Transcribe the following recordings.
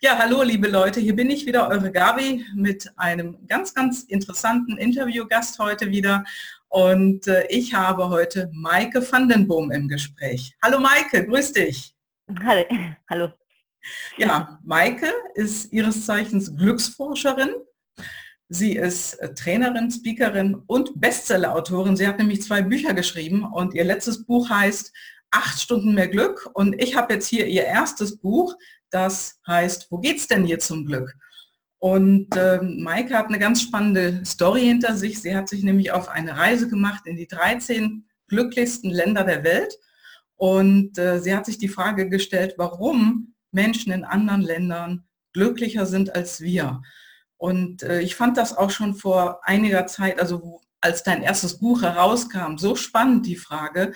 Ja, hallo liebe Leute, hier bin ich wieder, eure Gabi, mit einem ganz, ganz interessanten Interviewgast heute wieder. Und äh, ich habe heute Maike van den Boom im Gespräch. Hallo Maike, grüß dich. Hallo. Hallo. Ja, Maike ist ihres Zeichens Glücksforscherin. Sie ist äh, Trainerin, Speakerin und Bestsellerautorin. Sie hat nämlich zwei Bücher geschrieben und ihr letztes Buch heißt Acht Stunden mehr Glück. Und ich habe jetzt hier ihr erstes Buch, das heißt, wo geht's denn hier zum Glück? Und äh, Maike hat eine ganz spannende Story hinter sich. Sie hat sich nämlich auf eine Reise gemacht in die 13 glücklichsten Länder der Welt. Und äh, sie hat sich die Frage gestellt, warum Menschen in anderen Ländern glücklicher sind als wir. Und äh, ich fand das auch schon vor einiger Zeit, also als dein erstes Buch herauskam, so spannend die Frage.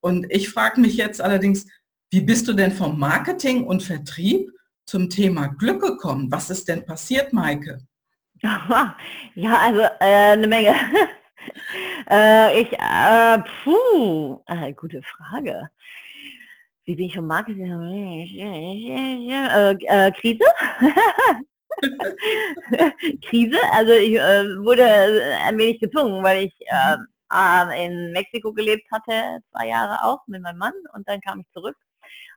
Und ich frage mich jetzt allerdings, wie bist du denn vom Marketing und Vertrieb zum Thema Glück gekommen? Was ist denn passiert, Maike? Ja, also äh, eine Menge. äh, ich, äh, puh, äh, gute Frage. Wie bin ich vom Marketing? Äh, äh, Krise? Krise, also ich wurde ein wenig gezwungen, weil ich in Mexiko gelebt hatte, zwei Jahre auch mit meinem Mann und dann kam ich zurück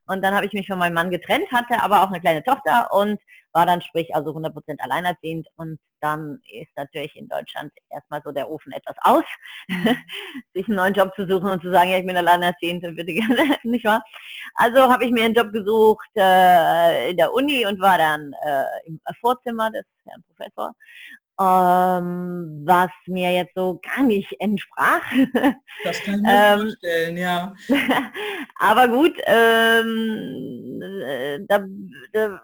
und dann habe ich mich von meinem Mann getrennt, hatte aber auch eine kleine Tochter und war dann sprich also 100% alleinerziehend. Und dann ist natürlich in Deutschland erstmal so der Ofen etwas aus, sich einen neuen Job zu suchen und zu sagen, ja, ich bin alleinerziehend und würde gerne, nicht wahr? Also habe ich mir einen Job gesucht äh, in der Uni und war dann äh, im Vorzimmer des Herrn Professor ähm, was mir jetzt so gar nicht entsprach. Das kann ich mir ähm, vorstellen, ja. aber gut, ähm, äh, da, da,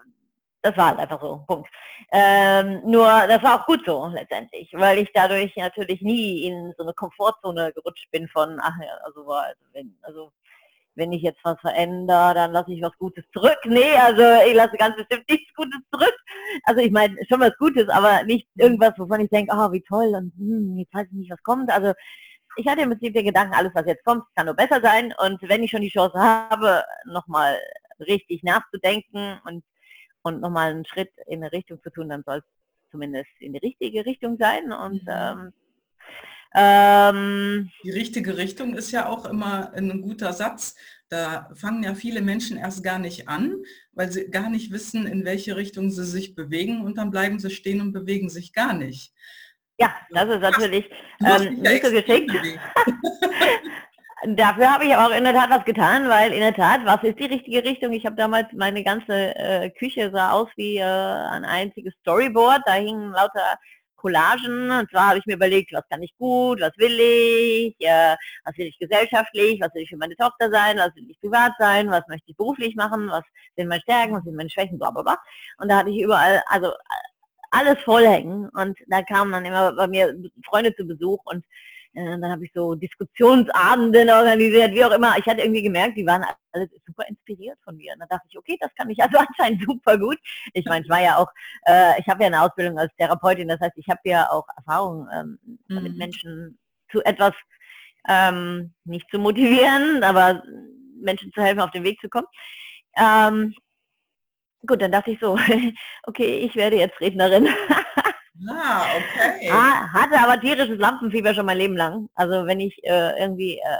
das war halt einfach so, Punkt. Ähm, nur, das war auch gut so letztendlich, weil ich dadurch natürlich nie in so eine Komfortzone gerutscht bin von, ach ja, also, also, wenn, also wenn ich jetzt was verändere, dann lasse ich was Gutes zurück. Nee, also ich lasse ganz bestimmt nichts Gutes zurück. Also ich meine schon was Gutes, aber nicht irgendwas, wovon ich denke, oh, wie toll und hm, jetzt weiß ich nicht, was kommt. Also ich hatte im Prinzip den Gedanken, alles, was jetzt kommt, kann nur besser sein. Und wenn ich schon die Chance habe, nochmal richtig nachzudenken und, und nochmal einen Schritt in eine Richtung zu tun, dann soll es zumindest in die richtige Richtung sein. Und mhm. ähm, ähm, die richtige Richtung ist ja auch immer ein guter Satz. Da fangen ja viele Menschen erst gar nicht an, weil sie gar nicht wissen, in welche Richtung sie sich bewegen und dann bleiben sie stehen und bewegen sich gar nicht. Ja, das ist natürlich ähm, nicht so geschickt. Dafür habe ich aber auch in der Tat was getan, weil in der Tat, was ist die richtige Richtung? Ich habe damals meine ganze äh, Küche sah aus wie äh, ein einziges Storyboard. Da hingen lauter Collagen. Und zwar habe ich mir überlegt, was kann ich gut, was will ich, äh, was will ich gesellschaftlich, was will ich für meine Tochter sein, was will ich privat sein, was möchte ich beruflich machen, was sind meine Stärken, was sind meine Schwächen, bla bla bla. Und da hatte ich überall, also alles vollhängen. Und da kamen dann immer bei mir Freunde zu Besuch und äh, dann habe ich so Diskussionsabenden organisiert, wie auch immer. Ich hatte irgendwie gemerkt, die waren alle super inspiriert von mir. Und dann dachte ich, okay, das kann ich also anscheinend super gut. Ich meine, ich war ja auch, äh, ich habe ja eine Ausbildung als Therapeutin, das heißt, ich habe ja auch Erfahrung ähm, mhm. mit Menschen zu etwas ähm, nicht zu motivieren, aber Menschen zu helfen, auf den Weg zu kommen. Ähm, gut, dann dachte ich so, okay, ich werde jetzt Rednerin. Ah, okay. hatte aber tierisches Lampenfieber schon mein Leben lang. Also wenn ich äh, irgendwie äh,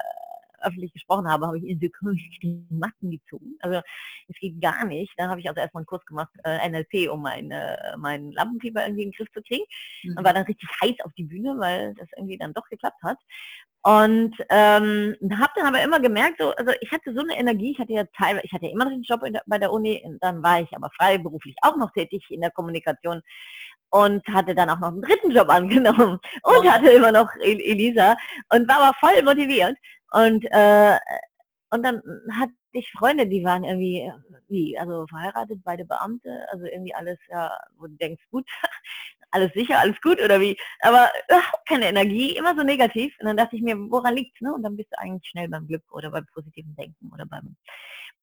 öffentlich gesprochen habe, habe ich in die Matten gezogen. Also es geht gar nicht. Dann habe ich also erstmal einen Kurs gemacht, äh, NLP, um mein, äh, mein Lampenfieber irgendwie in den Griff zu kriegen. Mhm. Und war dann richtig heiß auf die Bühne, weil das irgendwie dann doch geklappt hat. Und ähm, habe dann aber immer gemerkt, so, also ich hatte so eine Energie, ich hatte ja teilweise, ich hatte ja immer noch den Job der, bei der Uni, dann war ich aber freiberuflich auch noch tätig in der Kommunikation und hatte dann auch noch einen dritten Job angenommen und hatte immer noch Elisa und war aber voll motiviert. Und, äh, und dann hatte ich Freunde, die waren irgendwie, wie, also verheiratet, beide Beamte, also irgendwie alles, ja, wo du denkst, gut, alles sicher, alles gut oder wie, aber ach, keine Energie, immer so negativ. Und dann dachte ich mir, woran liegt's, ne? Und dann bist du eigentlich schnell beim Glück oder beim positiven Denken oder beim,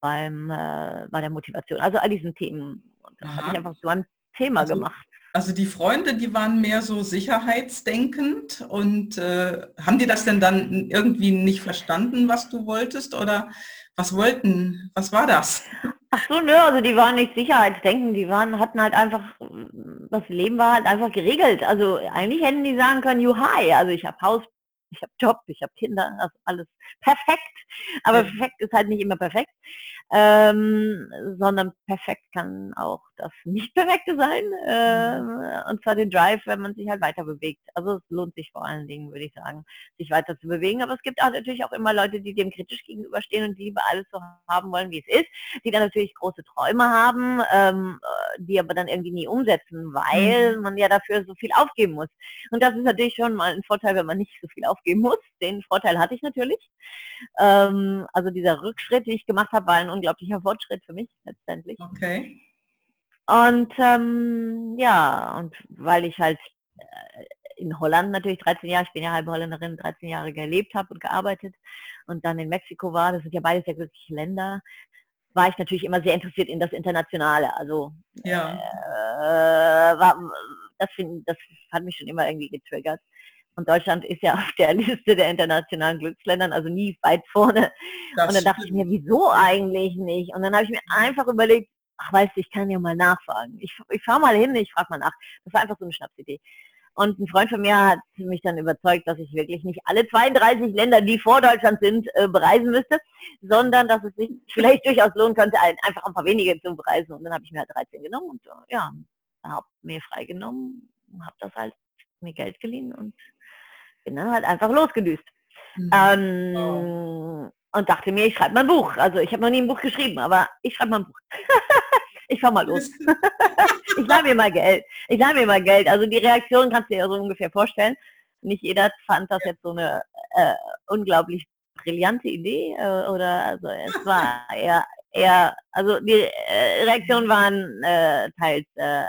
beim, äh, bei der Motivation. Also all diesen Themen. Und das habe ich einfach so ein Thema also, gemacht. Also die Freunde, die waren mehr so sicherheitsdenkend und äh, haben die das denn dann irgendwie nicht verstanden, was du wolltest oder was wollten, was war das? Ach so, nö, also die waren nicht Sicherheitsdenken, die waren, hatten halt einfach, das Leben war halt einfach geregelt. Also eigentlich hätten die sagen können, you hi, also ich habe Haus, ich habe Job, ich habe Kinder, das ist alles perfekt. Aber perfekt ist halt nicht immer perfekt ähm, sondern perfekt kann auch das Nicht-Perfekte sein, äh, und zwar den Drive, wenn man sich halt weiter bewegt. Also es lohnt sich vor allen Dingen, würde ich sagen, sich weiter zu bewegen, aber es gibt auch natürlich auch immer Leute, die dem kritisch gegenüberstehen und die lieber alles so haben wollen, wie es ist, die dann natürlich große Träume haben, ähm, die aber dann irgendwie nie umsetzen, weil mhm. man ja dafür so viel aufgeben muss. Und das ist natürlich schon mal ein Vorteil, wenn man nicht so viel aufgeben muss. Den Vorteil hatte ich natürlich. Ähm, also dieser Rückschritt, den ich gemacht habe, war ein unglaublicher Fortschritt für mich letztendlich. Okay. Und ähm, ja, und weil ich halt äh, in Holland natürlich 13 Jahre, ich bin ja halbe Holländerin, 13 Jahre gelebt habe und gearbeitet und dann in Mexiko war, das sind ja beides ja glückliche Länder, war ich natürlich immer sehr interessiert in das Internationale. Also ja. äh, war, das, find, das hat mich schon immer irgendwie getriggert. Und Deutschland ist ja auf der Liste der internationalen Glücksländern, also nie weit vorne. Das und dann dachte ich mir, wieso eigentlich nicht? Und dann habe ich mir einfach überlegt, ach weißt du, ich kann ja mal nachfragen. Ich, ich fahre mal hin, ich frage mal nach. Das war einfach so eine Schnapsidee. Und ein Freund von mir hat mich dann überzeugt, dass ich wirklich nicht alle 32 Länder, die vor Deutschland sind, äh, bereisen müsste, sondern dass es sich vielleicht durchaus lohnen könnte, einfach ein paar wenige zu bereisen. Und dann habe ich mir halt 13 genommen und äh, ja, habe mir freigenommen, habe das halt mir Geld geliehen und bin dann halt einfach losgedüst. Mhm. Ähm, oh. Und dachte mir, ich schreibe mal ein Buch. Also ich habe noch nie ein Buch geschrieben, aber ich schreibe mal ein Buch. ich fahr mal los. ich leih mir mal Geld. Ich leih mir mal Geld. Also die Reaktion kannst du dir ja so ungefähr vorstellen. Nicht jeder fand das jetzt so eine äh, unglaublich brillante Idee äh, oder also es war eher eher also die äh, Reaktionen waren äh, teils äh,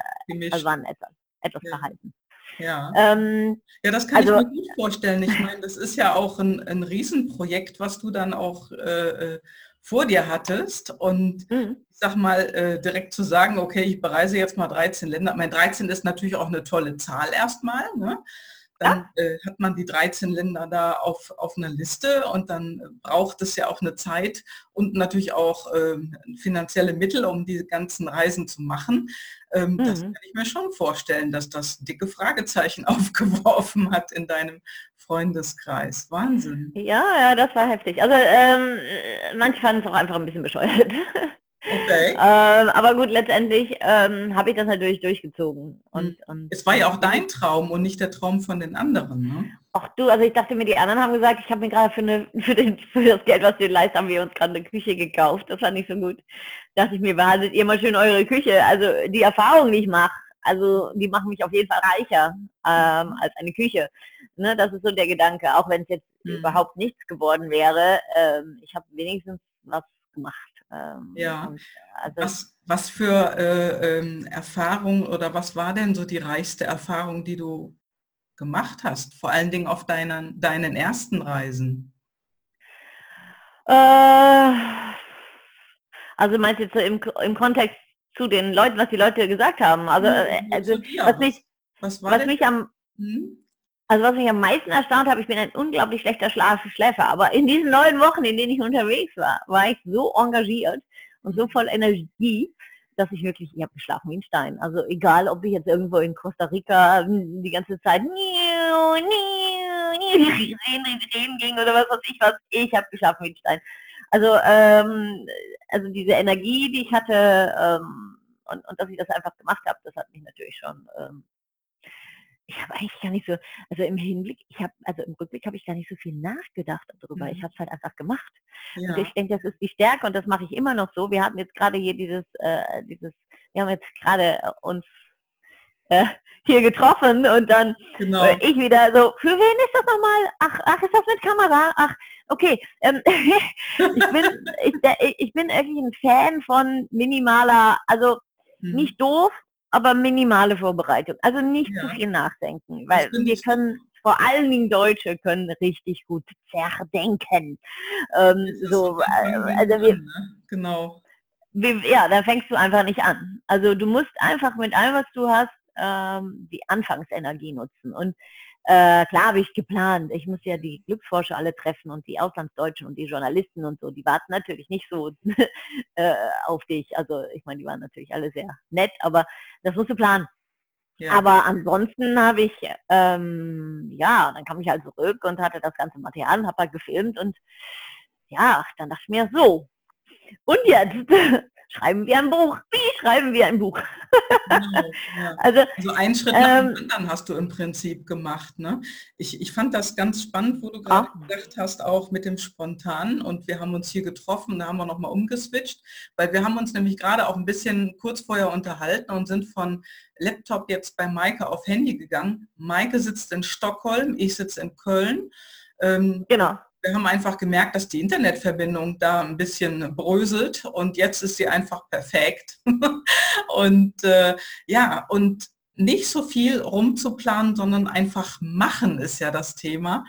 also waren etwas etwas verhalten. Ja. Ähm, ja, das kann also, ich mir gut vorstellen. Ich meine, das ist ja auch ein, ein Riesenprojekt, was du dann auch äh, äh vor dir hattest. Und mhm. ich sag mal, äh, direkt zu sagen, okay, ich bereise jetzt mal 13 Länder. Mein 13 ist natürlich auch eine tolle Zahl erstmal. Ne? Dann äh, hat man die 13 Länder da auf, auf einer Liste und dann braucht es ja auch eine Zeit und natürlich auch äh, finanzielle Mittel, um die ganzen Reisen zu machen. Ähm, mhm. Das kann ich mir schon vorstellen, dass das dicke Fragezeichen aufgeworfen hat in deinem Freundeskreis. Wahnsinn. Ja, ja, das war heftig. Also ähm, manche fanden es auch einfach ein bisschen bescheuert. Okay. Ähm, aber gut, letztendlich ähm, habe ich das natürlich durchgezogen. Und, hm. und, es war ja auch dein Traum und nicht der Traum von den anderen. Ne? Ach du, also ich dachte mir, die anderen haben gesagt, ich habe mir gerade für, eine, für, den, für das Geld, was wir leisten, haben wir uns gerade eine Küche gekauft. Das war nicht so gut. Dachte ich mir, behaltet ihr mal schön eure Küche. Also die Erfahrung, die ich mache, also die machen mich auf jeden Fall reicher ähm, als eine Küche. Ne, das ist so der Gedanke, auch wenn es jetzt mhm. überhaupt nichts geworden wäre. Ähm, ich habe wenigstens was gemacht. Ähm, ja. Und, also was, was für äh, ähm, Erfahrung oder was war denn so die reichste Erfahrung, die du gemacht hast? Vor allen Dingen auf deinen, deinen ersten Reisen? Äh, also meinst du jetzt im, im Kontext zu den Leuten, was die Leute gesagt haben? Also, äh, also was mich, was, was mich am hm? Also was mich am meisten erstaunt habe, ich bin ein unglaublich schlechter Schlaf Schläfer, aber in diesen neun Wochen, in denen ich unterwegs war, war ich so engagiert und so voll Energie, dass ich wirklich, ich habe geschlafen wie ein Stein. Also egal, ob ich jetzt irgendwo in Costa Rica die ganze Zeit reden, reden ging oder was weiß ich was, ich habe geschlafen wie ein Stein. Also, ähm, also diese Energie, die ich hatte ähm, und, und dass ich das einfach gemacht habe, das hat mich natürlich schon ähm, ich habe eigentlich gar nicht so, also im Hinblick, ich habe, also im Rückblick habe ich gar nicht so viel nachgedacht darüber. Mhm. Ich habe es halt einfach gemacht. Ja. Und ich denke, das ist die Stärke und das mache ich immer noch so. Wir hatten jetzt gerade hier dieses, äh, dieses, wir haben jetzt gerade äh, uns äh, hier getroffen und dann genau. äh, ich wieder so, für wen ist das nochmal? Ach, ach, ist das mit Kamera? Ach, okay. Ähm, ich, bin, ich, ich bin irgendwie ein Fan von minimaler, also mhm. nicht doof, aber minimale Vorbereitung. Also nicht ja. zu viel nachdenken, weil wir können, vor allen Dingen Deutsche können richtig gut zerdenken. Ähm, so, äh, also wir, ne? genau. Wir, ja, da fängst du einfach nicht an. Also du musst einfach mit allem, was du hast, ähm, die Anfangsenergie nutzen. Und äh, klar habe ich geplant. Ich muss ja die Glücksforscher alle treffen und die Auslandsdeutschen und die Journalisten und so. Die warten natürlich nicht so äh, auf dich. Also ich meine, die waren natürlich alle sehr nett, aber das musst du planen. Ja. Aber ansonsten habe ich, ähm, ja, dann kam ich halt zurück und hatte das ganze Material, habe halt gefilmt und ja, dann dachte ich mir so. Und jetzt schreiben wir ein Buch. Wie schreiben wir ein Buch? Genau, ja. also, also einen Schritt nach ähm, dem anderen hast du im Prinzip gemacht. Ne? Ich, ich fand das ganz spannend, wo du gerade ja. gesagt hast, auch mit dem Spontan. Und wir haben uns hier getroffen, da haben wir nochmal umgeswitcht, weil wir haben uns nämlich gerade auch ein bisschen kurz vorher unterhalten und sind von Laptop jetzt bei Maike auf Handy gegangen. Maike sitzt in Stockholm, ich sitze in Köln. Ähm, genau wir haben einfach gemerkt, dass die Internetverbindung da ein bisschen bröselt und jetzt ist sie einfach perfekt. und äh, ja, und nicht so viel rumzuplanen, sondern einfach machen ist ja das Thema.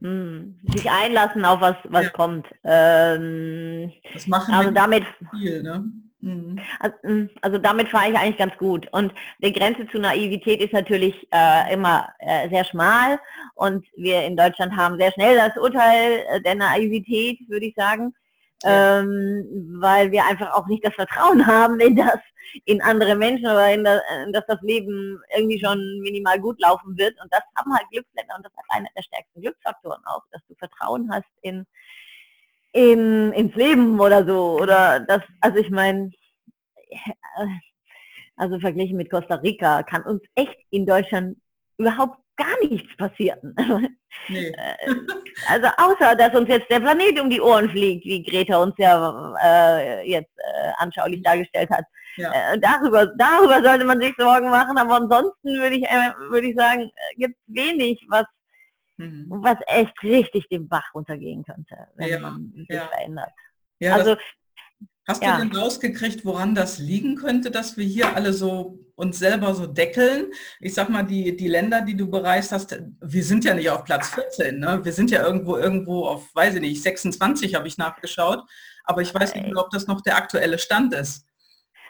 Hm, sich einlassen auf was, was ja. kommt. Ähm, das machen also damit viel, ne? Mhm. Also, hm, also, damit fahre ich eigentlich ganz gut. Und die Grenze zu Naivität ist natürlich äh, immer äh, sehr schmal. Und wir in Deutschland haben sehr schnell das Urteil äh, der Naivität, würde ich sagen. Ja. Ähm, weil wir einfach auch nicht das Vertrauen haben in das, in andere Menschen oder in das, in dass das Leben irgendwie schon minimal gut laufen wird. Und das haben halt Glücksländer und das ist einer der stärksten Glücksfaktoren auch, dass du Vertrauen hast in in, ins Leben oder so. Oder das, also ich meine, also verglichen mit Costa Rica kann uns echt in Deutschland überhaupt gar nichts passieren. Nee. Äh, also außer, dass uns jetzt der Planet um die Ohren fliegt, wie Greta uns ja äh, jetzt äh, anschaulich dargestellt hat. Ja. Äh, darüber, darüber sollte man sich Sorgen machen, aber ansonsten würde ich, äh, würde ich sagen, äh, gibt es wenig, was mhm. was echt richtig den Bach runtergehen könnte, wenn ja, man sich ja. verändert. Ja, also, hast du denn rausgekriegt, woran das liegen könnte, dass wir hier alle so uns selber so deckeln? Ich sag mal, die, die Länder, die du bereist hast, wir sind ja nicht auf Platz 14, ne? wir sind ja irgendwo irgendwo auf, weiß ich nicht, 26 habe ich nachgeschaut, aber ich weiß nicht, ob das noch der aktuelle Stand ist.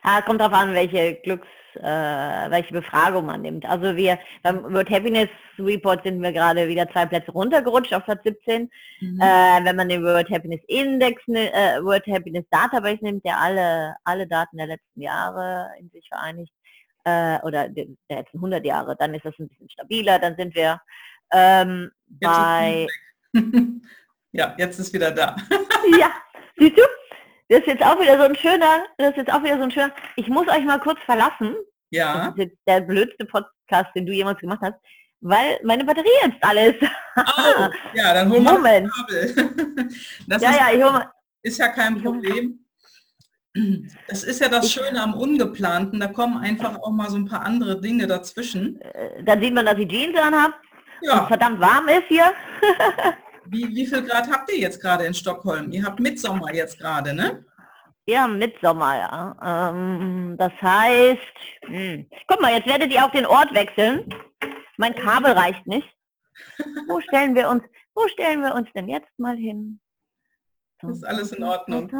Ja, kommt darauf an, welche Glücks äh, welche Befragung man nimmt. Also wir beim World Happiness Report sind wir gerade wieder zwei Plätze runtergerutscht auf Platz 17. Mhm. Äh, wenn man den World Happiness Index, äh, World Happiness Database nimmt, der alle, alle Daten der letzten Jahre in sich vereinigt, äh, oder der letzten 100 Jahre, dann ist das ein bisschen stabiler, dann sind wir ähm, bei... ja, jetzt ist wieder da. ja, siehst du? Das ist jetzt auch wieder so ein schöner, das ist jetzt auch wieder so ein schöner, ich muss euch mal kurz verlassen. Ja. Das ist jetzt der blödste Podcast, den du jemals gemacht hast, weil meine Batterie jetzt alles. Oh, ja, dann hol mal Moment. Das ja, ist, ja, ich hol mal. ist ja kein Problem. Das ist ja das Schöne am Ungeplanten, da kommen einfach auch mal so ein paar andere Dinge dazwischen. Äh, dann sieht man, dass ich Jeans anhabe. Ja. verdammt warm ist hier. Wie, wie viel Grad habt ihr jetzt gerade in Stockholm? Ihr habt Mitsommer jetzt gerade, ne? Ja, Mitsommer, ja. Ähm, das heißt, hm. guck mal, jetzt werdet ihr auf den Ort wechseln. Mein Kabel reicht nicht. Wo stellen wir uns, wo stellen wir uns denn jetzt mal hin? Das ist alles in Ordnung.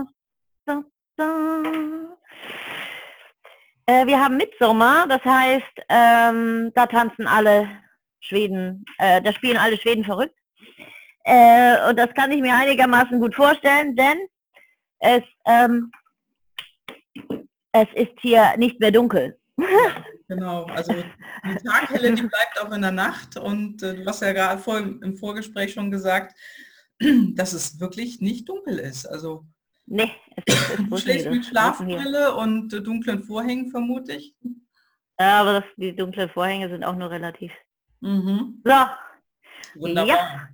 Äh, wir haben Mitsommer, das heißt, ähm, da tanzen alle Schweden, äh, da spielen alle Schweden verrückt. Äh, und das kann ich mir einigermaßen gut vorstellen, denn es, ähm, es ist hier nicht mehr dunkel. genau, also die Taghelle, die bleibt auch in der Nacht und äh, du hast ja gerade vor, im Vorgespräch schon gesagt, dass es wirklich nicht dunkel ist. Also nee, es ist, du schläfst mit Schlafbrille und äh, dunklen Vorhängen vermute ich. Ja, aber das, die dunklen Vorhänge sind auch nur relativ. Mhm. So. Wunderbar. Ja.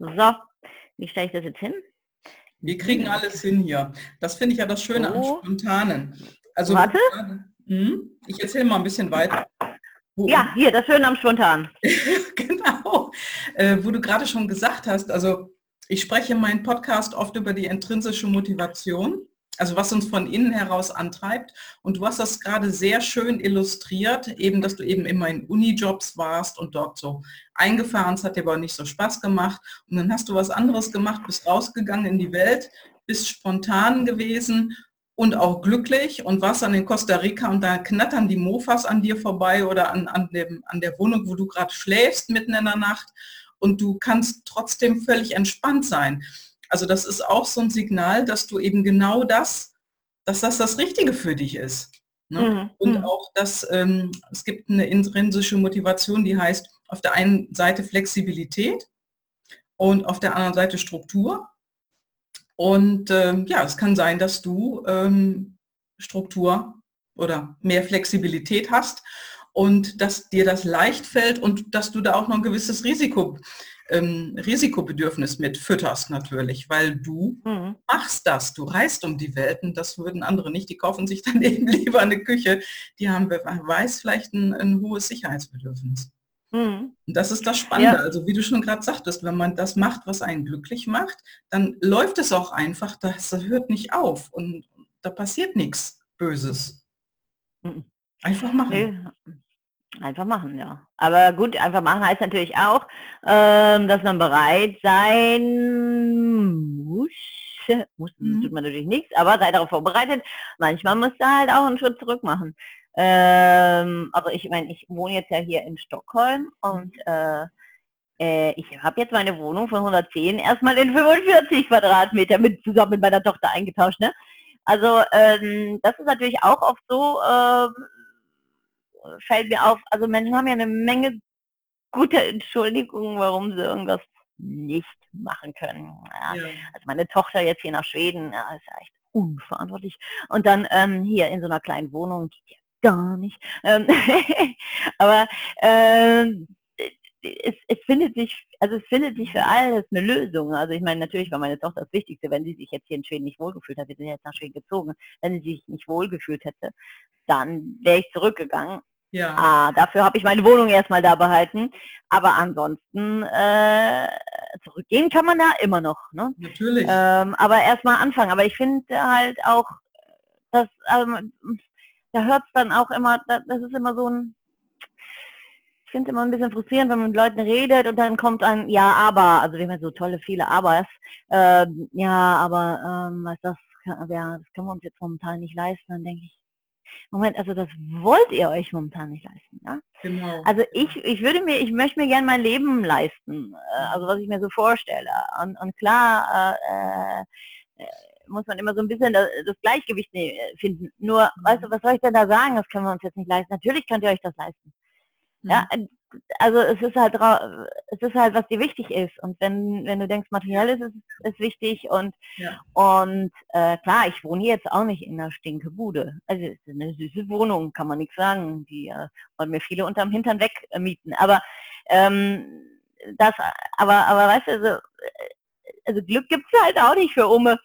So, wie stelle ich das jetzt hin? Wir kriegen alles hin hier. Das finde ich ja das Schöne so. am Spontanen. Also, Warte. Hm, ich erzähle mal ein bisschen weiter. Wo, ja, hier, das Schöne am Spontan. genau. Äh, wo du gerade schon gesagt hast, also ich spreche in meinem Podcast oft über die intrinsische Motivation also was uns von innen heraus antreibt. Und du hast das gerade sehr schön illustriert, eben, dass du eben immer in Unijobs warst und dort so eingefahren, es hat dir aber nicht so Spaß gemacht. Und dann hast du was anderes gemacht, bist rausgegangen in die Welt, bist spontan gewesen und auch glücklich und warst dann in Costa Rica und da knattern die Mofas an dir vorbei oder an, an, dem, an der Wohnung, wo du gerade schläfst mitten in der Nacht und du kannst trotzdem völlig entspannt sein. Also das ist auch so ein Signal, dass du eben genau das, dass das das Richtige für dich ist. Ne? Mhm. Und mhm. auch, dass ähm, es gibt eine intrinsische Motivation, die heißt auf der einen Seite Flexibilität und auf der anderen Seite Struktur. Und ähm, ja, es kann sein, dass du ähm, Struktur oder mehr Flexibilität hast und dass dir das leicht fällt und dass du da auch noch ein gewisses Risiko, ähm, Risikobedürfnis mit fütterst natürlich, weil du mhm. machst das, du reist um die Welt und das würden andere nicht, die kaufen sich dann eben lieber eine Küche, die haben, weiß, vielleicht ein, ein hohes Sicherheitsbedürfnis. Mhm. Und das ist das Spannende. Ja. Also wie du schon gerade sagtest, wenn man das macht, was einen glücklich macht, dann läuft es auch einfach, das hört nicht auf und da passiert nichts Böses. Mhm. Einfach machen. Nee. Einfach machen, ja. Aber gut, einfach machen heißt natürlich auch, ähm, dass man bereit sein muss. Muss mhm. tut man natürlich nichts, aber sei darauf vorbereitet. Manchmal muss da halt auch einen Schritt zurück machen. Ähm, also ich meine, ich wohne jetzt ja hier in Stockholm und mhm. äh, äh, ich habe jetzt meine Wohnung von 110 erstmal in 45 Quadratmeter mit zusammen mit meiner Tochter eingetauscht. Ne? Also ähm, das ist natürlich auch oft so, äh, fällt mir auf, also Menschen haben ja eine Menge guter Entschuldigungen, warum sie irgendwas nicht machen können. Ja. Ja. Also meine Tochter jetzt hier nach Schweden, ja, ist ja echt unverantwortlich. Und dann ähm, hier in so einer kleinen Wohnung geht ja gar nicht. Ähm, aber ähm, es, es, findet sich, also es findet sich für alles eine Lösung. Also ich meine, natürlich war meine Tochter das Wichtigste, wenn sie sich jetzt hier in Schweden nicht wohlgefühlt hat, wir sind jetzt nach Schweden gezogen, wenn sie sich nicht wohlgefühlt hätte, dann wäre ich zurückgegangen. Ja. Ah, dafür habe ich meine Wohnung erstmal da behalten. Aber ansonsten äh, zurückgehen kann man da immer noch. Ne? Natürlich. Ähm, aber erstmal anfangen. Aber ich finde halt auch, dass ähm, da hört es dann auch immer, das ist immer so ein, ich finde es immer ein bisschen frustrierend, wenn man mit Leuten redet und dann kommt ein Ja, aber, also wir haben so tolle viele Abers. Ähm, ja, aber ähm, was das, ja, das können wir uns jetzt momentan nicht leisten, dann denke ich, Moment, also das wollt ihr euch momentan nicht leisten. Ja? Genau. Also ich, ich würde mir, ich möchte mir gerne mein Leben leisten, äh, also was ich mir so vorstelle. Und, und klar äh, äh, muss man immer so ein bisschen das, Gleichgewicht ne, finden. Nur, mhm. weißt du, was soll ich denn da sagen? Das können wir uns jetzt nicht leisten. Natürlich könnt ihr euch das leisten. Mhm. Ja, also es ist halt es ist halt, was dir wichtig ist. Und wenn, wenn du denkst, materiell ist es ist wichtig und ja. und äh, klar, ich wohne jetzt auch nicht in einer Stinkebude. Also es ist eine süße Wohnung, kann man nichts sagen. Die äh, wollen mir viele unterm Hintern weg äh. Aber ähm, das, aber, aber weißt du, also, äh, also Glück gibt es halt auch nicht für Umme.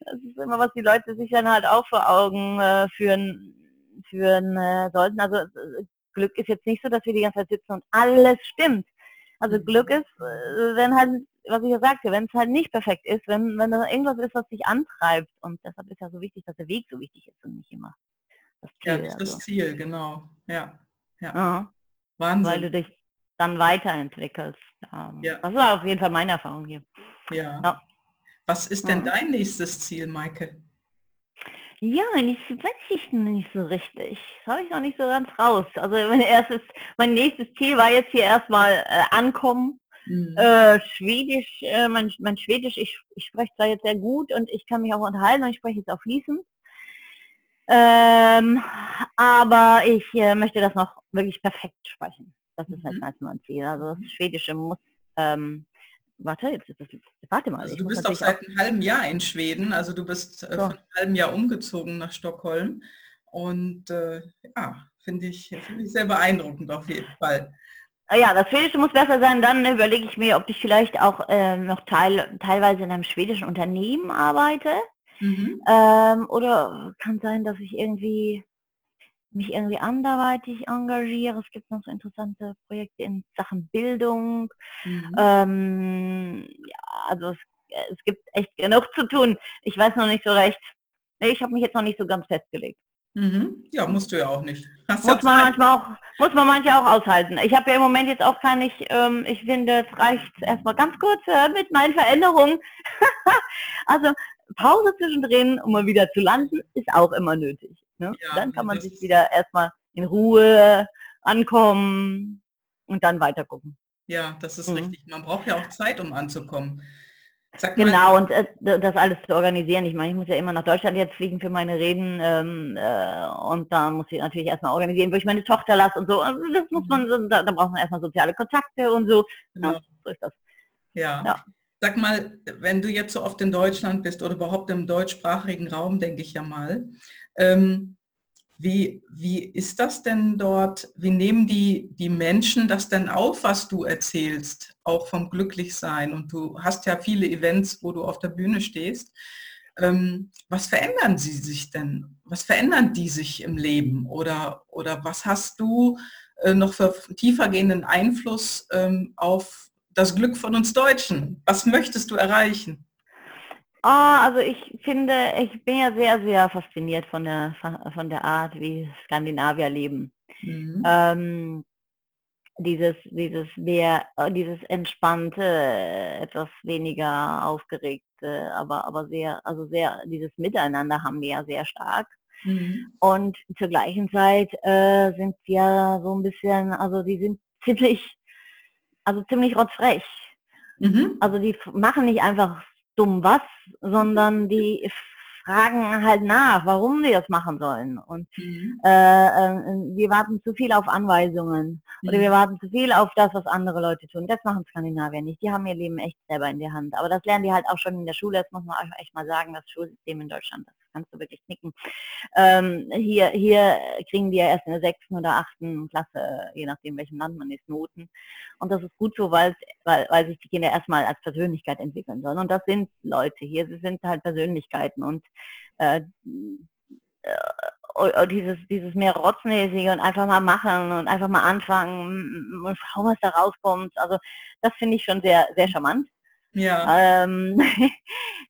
Das ist immer, was die Leute sich dann halt auch vor Augen äh, führen, führen äh, sollten. Also äh, Glück ist jetzt nicht so, dass wir die ganze Zeit sitzen und alles stimmt. Also mhm. Glück ist, äh, wenn halt, was ich ja sagte, wenn es halt nicht perfekt ist, wenn, wenn da irgendwas ist, was dich antreibt. Und deshalb ist ja so wichtig, dass der Weg so wichtig ist und nicht immer das Ziel. Ja, das ist das Ziel, genau. Ja. ja. ja. Wahnsinn. Weil du dich dann weiterentwickelst. Ähm, ja. Das war auf jeden Fall meine Erfahrung hier. Ja. ja. Was ist denn dein nächstes Ziel, Maike? Ja, ich weiß ich nicht so richtig. Habe ich noch nicht so ganz raus. Also mein erstes, mein nächstes Ziel war jetzt hier erstmal äh, ankommen. Mhm. Äh, Schwedisch, äh, mein, mein Schwedisch, ich, ich spreche da jetzt sehr gut und ich kann mich auch unterhalten und ich spreche jetzt auch fließend. Ähm, aber ich äh, möchte das noch wirklich perfekt sprechen. Das ist halt mhm. mein Ziel. Also das Schwedische muss ähm, warte, jetzt ist das, warte mal. Also du bist auch seit einem halben Jahr in Schweden, also du bist äh, so. von einem halben Jahr umgezogen nach Stockholm und äh, ja, finde ich, find ich sehr beeindruckend auf jeden Fall. Ah ja, das Schwedische muss besser sein, dann überlege ich mir, ob ich vielleicht auch äh, noch teil, teilweise in einem schwedischen Unternehmen arbeite. Mhm. Ähm, oder kann sein, dass ich irgendwie mich irgendwie anderweitig engagiere. Es gibt noch so interessante Projekte in Sachen Bildung. Mhm. Ähm, ja, also es, es gibt echt genug zu tun. Ich weiß noch nicht so recht. Ich habe mich jetzt noch nicht so ganz festgelegt. Mhm. Ja, musst du ja auch nicht. Hast muss man manchmal auch, muss man manche auch aushalten. Ich habe ja im Moment jetzt auch gar nicht, ähm, ich finde, es reicht erstmal ganz kurz äh, mit meinen Veränderungen. also Pause zwischendrin, um mal wieder zu landen, ist auch immer nötig. Ne? Ja, dann kann man sich wieder erstmal in Ruhe ankommen und dann weiter gucken. Ja, das ist mhm. richtig. Man braucht ja auch Zeit, um anzukommen. Sag genau, und äh, das alles zu organisieren. Ich meine, ich muss ja immer nach Deutschland jetzt fliegen für meine Reden ähm, äh, und da muss ich natürlich erstmal organisieren, wo ich meine Tochter lasse und so. Also das muss man, mhm. da, da braucht man erstmal soziale Kontakte und so. Ja, ja so ist das. Ja. ja. Sag mal, wenn du jetzt so oft in Deutschland bist oder überhaupt im deutschsprachigen Raum, denke ich ja mal, ähm, wie, wie ist das denn dort? Wie nehmen die, die Menschen das denn auf, was du erzählst, auch vom Glücklichsein? Und du hast ja viele Events, wo du auf der Bühne stehst. Ähm, was verändern sie sich denn? Was verändern die sich im Leben? Oder, oder was hast du äh, noch für tiefergehenden Einfluss ähm, auf das Glück von uns Deutschen? Was möchtest du erreichen? Ah, also ich finde, ich bin ja sehr, sehr fasziniert von der, von der Art, wie Skandinavier leben. Mhm. Ähm, dieses, dieses mehr, äh, dieses entspannte, etwas weniger aufgeregte, aber, aber sehr, also sehr, dieses Miteinander haben wir ja sehr stark. Mhm. Und zur gleichen Zeit äh, sind wir so ein bisschen, also die sind ziemlich, also ziemlich rotzfrech. Mhm. Also die machen nicht einfach dumm was, sondern die fragen halt nach, warum wir das machen sollen. Und mhm. äh, äh, wir warten zu viel auf Anweisungen mhm. oder wir warten zu viel auf das, was andere Leute tun. Das machen Skandinavier nicht. Die haben ihr Leben echt selber in der Hand. Aber das lernen die halt auch schon in der Schule. Das muss man echt mal sagen, das Schulsystem in Deutschland, das kannst du wirklich knicken. Ähm, hier, hier kriegen die ja erst in der sechsten oder achten Klasse, je nachdem welchem Land man ist, Noten. Und das ist gut so, weil, weil, weil sich die Kinder erstmal als Persönlichkeit entwickeln sollen. Und das sind Leute hier, sie sind halt Persönlichkeiten und äh, äh, dieses, dieses mehr Rotzmäßige und einfach mal machen und einfach mal anfangen und schauen, was da rauskommt. Also das finde ich schon sehr, sehr charmant. Ja. Ähm,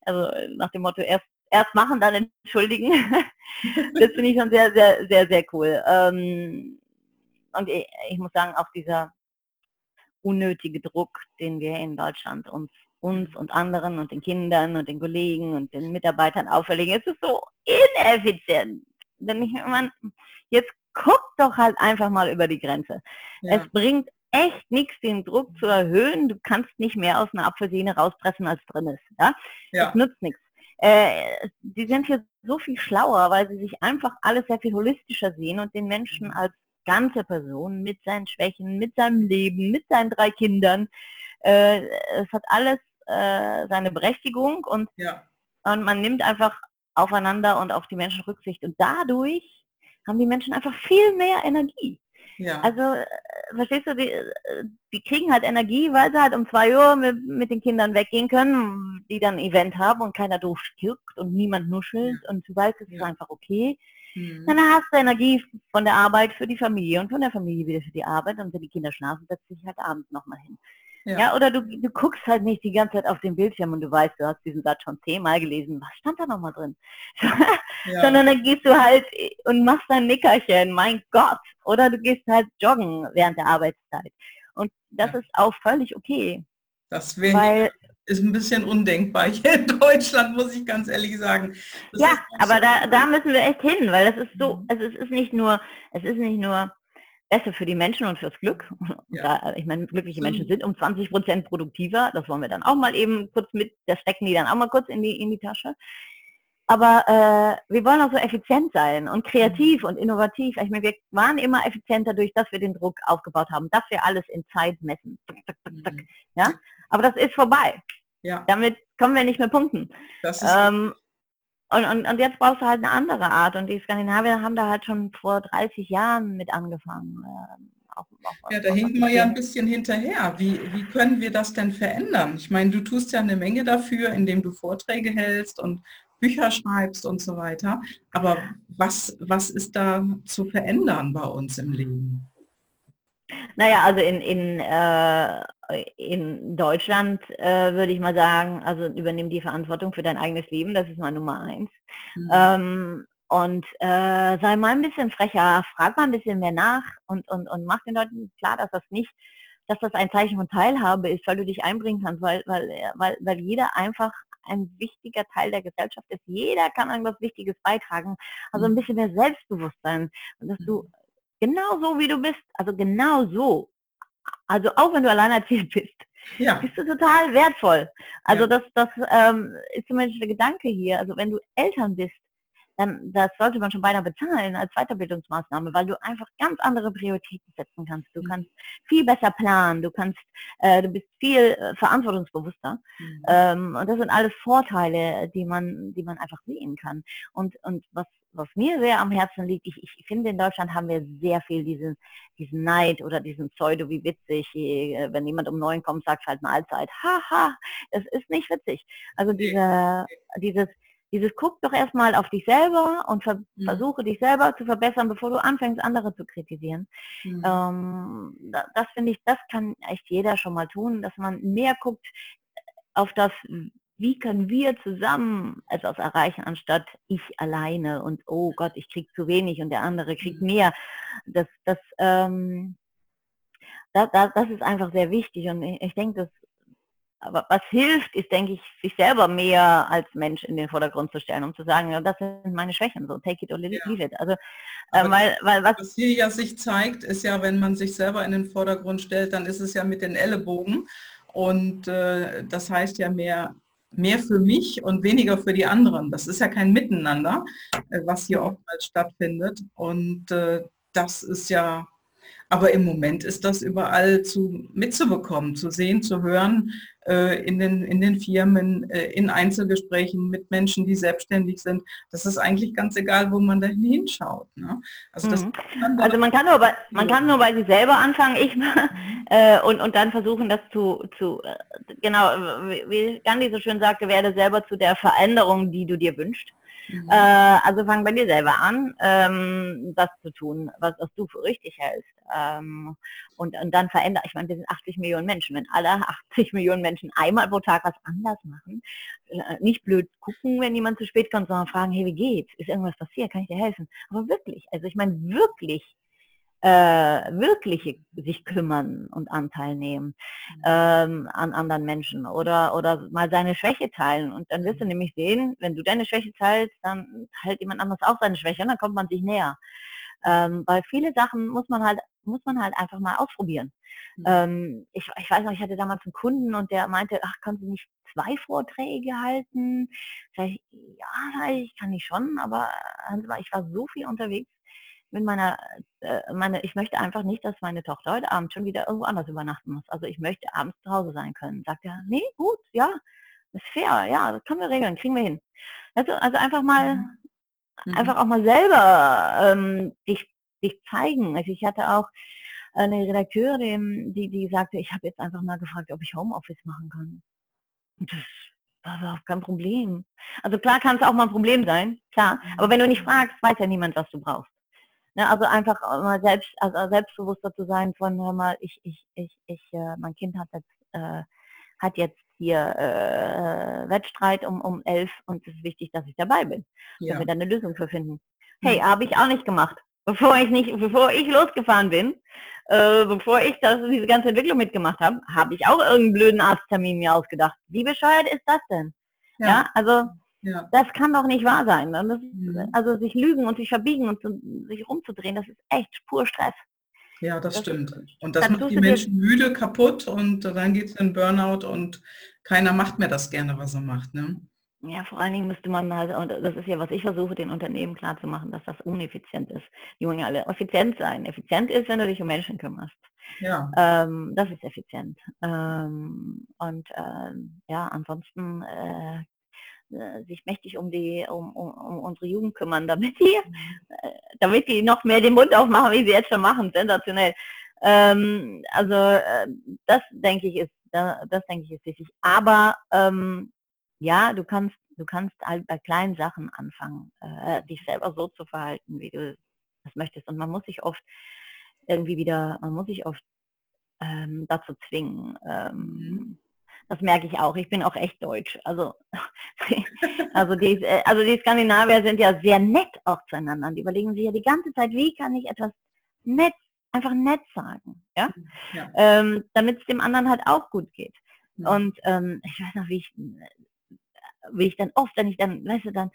also nach dem Motto, erst erst machen, dann entschuldigen. das finde ich schon sehr, sehr, sehr, sehr cool. Ähm, und ich, ich, muss sagen, auch dieser unnötige Druck, den wir in Deutschland uns, uns und anderen und den Kindern und den Kollegen und den Mitarbeitern auferlegen, es ist so ineffizient. Denn ich meine, jetzt guck doch halt einfach mal über die Grenze. Ja. Es bringt echt nichts, den Druck zu erhöhen. Du kannst nicht mehr aus einer Apfelsine rauspressen, als drin ist. Ja? ja. Das nützt nichts äh, die sind hier so viel schlauer, weil sie sich einfach alles sehr viel holistischer sehen und den Menschen als ganze Person mit seinen Schwächen, mit seinem Leben, mit seinen drei Kindern. Äh, es hat alles äh, seine Berechtigung und, ja. und man nimmt einfach aufeinander und auf die Menschen Rücksicht. Und dadurch haben die Menschen einfach viel mehr Energie. Ja. Also, äh, verstehst du, die, äh, die kriegen halt Energie, weil sie halt um zwei Uhr mit, mit den Kindern weggehen können, die dann ein Event haben und keiner doof stirbt und niemand nuschelt ja. und du weißt, es ist einfach okay. Mhm. Dann hast du Energie von der Arbeit für die Familie und von der Familie wieder für die Arbeit und wenn die Kinder schlafen, setzt sich halt abends nochmal hin. Ja. ja, oder du, du guckst halt nicht die ganze Zeit auf den Bildschirm und du weißt, du hast diesen Satz schon zehnmal gelesen. Was stand da nochmal drin? ja. Sondern dann gehst du halt und machst dein Nickerchen, mein Gott. Oder du gehst halt joggen während der Arbeitszeit. Und das ja. ist auch völlig okay. Das weil, ist ein bisschen undenkbar hier in Deutschland, muss ich ganz ehrlich sagen. Das ja, aber so da, da müssen wir echt hin, weil das ist so, also es ist nicht nur, es ist nicht nur besser für die Menschen und fürs Glück. Ja. Da, ich meine, glückliche Menschen sind um 20 Prozent produktiver. Das wollen wir dann auch mal eben kurz mit, das stecken die dann auch mal kurz in die, in die Tasche. Aber äh, wir wollen auch so effizient sein und kreativ mhm. und innovativ. Ich meine, wir waren immer effizienter durch, dass wir den Druck aufgebaut haben, dass wir alles in Zeit messen. Mhm. Ja? Aber das ist vorbei. Ja. Damit kommen wir nicht mehr punkten. Das ist ähm, und, und, und jetzt brauchst du halt eine andere Art. Und die Skandinavier haben da halt schon vor 30 Jahren mit angefangen. Äh, auch, auch, ja, da hinken wir ja ein bisschen hinterher. Wie, wie können wir das denn verändern? Ich meine, du tust ja eine Menge dafür, indem du Vorträge hältst und Bücher schreibst und so weiter. Aber was, was ist da zu verändern bei uns im Leben? Naja, also in, in, äh, in Deutschland äh, würde ich mal sagen, also übernimm die Verantwortung für dein eigenes Leben, das ist mal Nummer eins. Mhm. Ähm, und äh, sei mal ein bisschen frecher, frag mal ein bisschen mehr nach und, und, und mach den Leuten klar, dass das nicht, dass das ein Zeichen von Teilhabe ist, weil du dich einbringen kannst, weil, weil, weil, weil jeder einfach ein wichtiger Teil der Gesellschaft ist. Jeder kann irgendwas Wichtiges beitragen. Also ein mhm. bisschen mehr Selbstbewusstsein. Und dass du mhm. genau so wie du bist, also genau so, also auch wenn du alleinerziehend bist, ja. bist du total wertvoll. Also ja. das, das ähm, ist zumindest der Gedanke hier. Also wenn du Eltern bist, dann das sollte man schon beinahe bezahlen als Weiterbildungsmaßnahme, weil du einfach ganz andere Prioritäten setzen kannst. Du mhm. kannst viel besser planen, du kannst, äh, du bist viel äh, verantwortungsbewusster. Mhm. Ähm, und das sind alles Vorteile, die man, die man einfach sehen kann. Und, und was, was mir sehr am Herzen liegt, ich, ich finde in Deutschland haben wir sehr viel diesen, diesen Neid oder diesen Pseudo wie witzig, äh, wenn jemand um neun kommt, sagt halt Mahlzeit. Haha, es ist nicht witzig. Also diese, dieses dieses guck doch erstmal auf dich selber und ver mhm. versuche dich selber zu verbessern, bevor du anfängst, andere zu kritisieren. Mhm. Ähm, das, das finde ich, das kann echt jeder schon mal tun, dass man mehr guckt auf das, wie können wir zusammen etwas erreichen, anstatt ich alleine und oh Gott, ich krieg zu wenig und der andere kriegt mhm. mehr. Das, das, ähm, das, das, ist einfach sehr wichtig und ich, ich denke, das aber was hilft, ist, denke ich, sich selber mehr als Mensch in den Vordergrund zu stellen, um zu sagen, ja, das sind meine Schwächen, so take it or leave ja. it. Also, äh, weil, weil was, was hier ja sich zeigt, ist ja, wenn man sich selber in den Vordergrund stellt, dann ist es ja mit den Ellenbogen und äh, das heißt ja mehr mehr für mich und weniger für die anderen. Das ist ja kein Miteinander, äh, was hier oftmals stattfindet. Und äh, das ist ja aber im Moment ist das überall zu, mitzubekommen, zu sehen, zu hören, äh, in, den, in den Firmen, äh, in Einzelgesprächen mit Menschen, die selbstständig sind. Das ist eigentlich ganz egal, wo man da hinschaut. Ne? Also, mhm. man, also man kann nur bei, man kann nur bei sich selber anfangen, ich äh, und, und dann versuchen, das zu, zu äh, genau, wie Gandhi so schön sagte, werde selber zu der Veränderung, die du dir wünschst. Mhm. Äh, also fang bei dir selber an, ähm, das zu tun, was, was du für richtig hältst. Ähm, und, und dann verändert, ich meine, wir sind 80 Millionen Menschen. Wenn alle 80 Millionen Menschen einmal pro Tag was anders machen, äh, nicht blöd gucken, wenn jemand zu spät kommt, sondern fragen, hey, wie geht's? Ist irgendwas passiert? Kann ich dir helfen? Aber wirklich, also ich meine wirklich äh, wirklich sich kümmern und Anteil nehmen mhm. ähm, an anderen Menschen oder, oder mal seine Schwäche teilen. Und dann wirst du mhm. nämlich sehen, wenn du deine Schwäche teilst, dann teilt jemand anderes auch seine Schwäche und dann kommt man sich näher. Ähm, weil viele Sachen muss man halt, muss man halt einfach mal ausprobieren. Mhm. Ähm, ich, ich weiß noch, ich hatte damals einen Kunden und der meinte, ach, kannst du nicht zwei Vorträge halten? Ich, ja, ich kann ich schon, aber ich war so viel unterwegs mit meiner, äh, meine, ich möchte einfach nicht, dass meine Tochter heute Abend schon wieder irgendwo anders übernachten muss. Also ich möchte abends zu Hause sein können. Sagt er, nee, gut, ja, ist fair, ja, das können wir regeln, kriegen wir hin. Also, also einfach mal, mhm. einfach auch mal selber ähm, dich, dich zeigen. Also ich hatte auch eine Redakteurin, die, die sagte, ich habe jetzt einfach mal gefragt, ob ich Homeoffice machen kann. Und das das war auch kein Problem. Also klar kann es auch mal ein Problem sein, klar. Aber wenn du nicht fragst, weiß ja niemand, was du brauchst. Ne, also einfach mal selbst, also selbstbewusster zu sein von, hör mal, ich, ich, ich, ich, äh, mein Kind hat jetzt, äh, hat jetzt hier äh, Wettstreit um, um elf und es ist wichtig, dass ich dabei bin, ja. dass wir da eine Lösung für finden. Hey, mhm. habe ich auch nicht gemacht. Bevor ich nicht, bevor ich losgefahren bin, äh, bevor ich das, diese ganze Entwicklung mitgemacht habe, habe ich auch irgendeinen blöden Arzttermin mir ausgedacht. Wie bescheuert ist das denn? Ja, ja also ja. Das kann doch nicht wahr sein. Ne? Das, mhm. Also sich lügen und sich verbiegen und zu, sich rumzudrehen, das ist echt pur Stress. Ja, das, das stimmt. Und das macht die Menschen müde, kaputt und dann geht es in Burnout und keiner macht mehr das gerne, was er macht. Ne? Ja, vor allen Dingen müsste man halt, und das ist ja, was ich versuche, den Unternehmen klarzumachen, dass das uneffizient ist. Die wollen ja alle effizient sein. Effizient ist, wenn du dich um Menschen kümmerst. Ja. Ähm, das ist effizient. Ähm, und ähm, ja, ansonsten äh, äh, sich mächtig um die um, um, um, unsere Jugend kümmern, damit die äh, damit die noch mehr den Mund aufmachen, wie sie jetzt schon machen, sensationell. Ähm, also äh, das denke ich ist das denke ich ist wichtig. Aber ähm, ja, du kannst du kannst halt bei kleinen Sachen anfangen, dich selber so zu verhalten, wie du das möchtest. Und man muss sich oft irgendwie wieder, man muss sich oft ähm, dazu zwingen. Ähm, mhm. Das merke ich auch. Ich bin auch echt deutsch. Also, also, die, äh, also die Skandinavier sind ja sehr nett auch zueinander. Die überlegen sich ja die ganze Zeit, wie kann ich etwas nett, einfach nett sagen, ja, ja. Ähm, damit es dem anderen halt auch gut geht. Ja. Und ähm, ich weiß noch, wie ich wie ich dann oft, wenn ich dann, weißt du, dann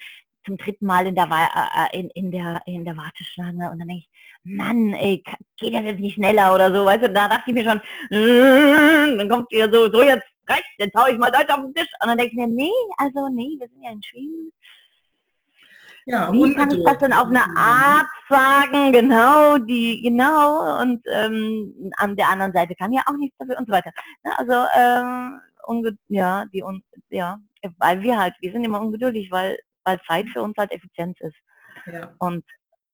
zum dritten Mal in der, äh, äh, in, in der, in der Warteschlange und dann denke ich, Mann, ey, geht das jetzt nicht schneller oder so, weißt du, da dachte ich mir schon, dann kommt wieder so, so jetzt rechts, jetzt hau ich mal Deutsch auf den Tisch und dann denke ich mir, nee, also nee, wir sind ja in Schweden. Ja, Wie kann ich das denn auf eine Art sagen, genau, die, genau, und ähm, an der anderen Seite kann ja auch nichts dafür und so weiter. Also, ähm, ja, die, ja, weil wir halt, wir sind immer ungeduldig, weil weil Zeit für uns halt Effizienz ist. Ja. Und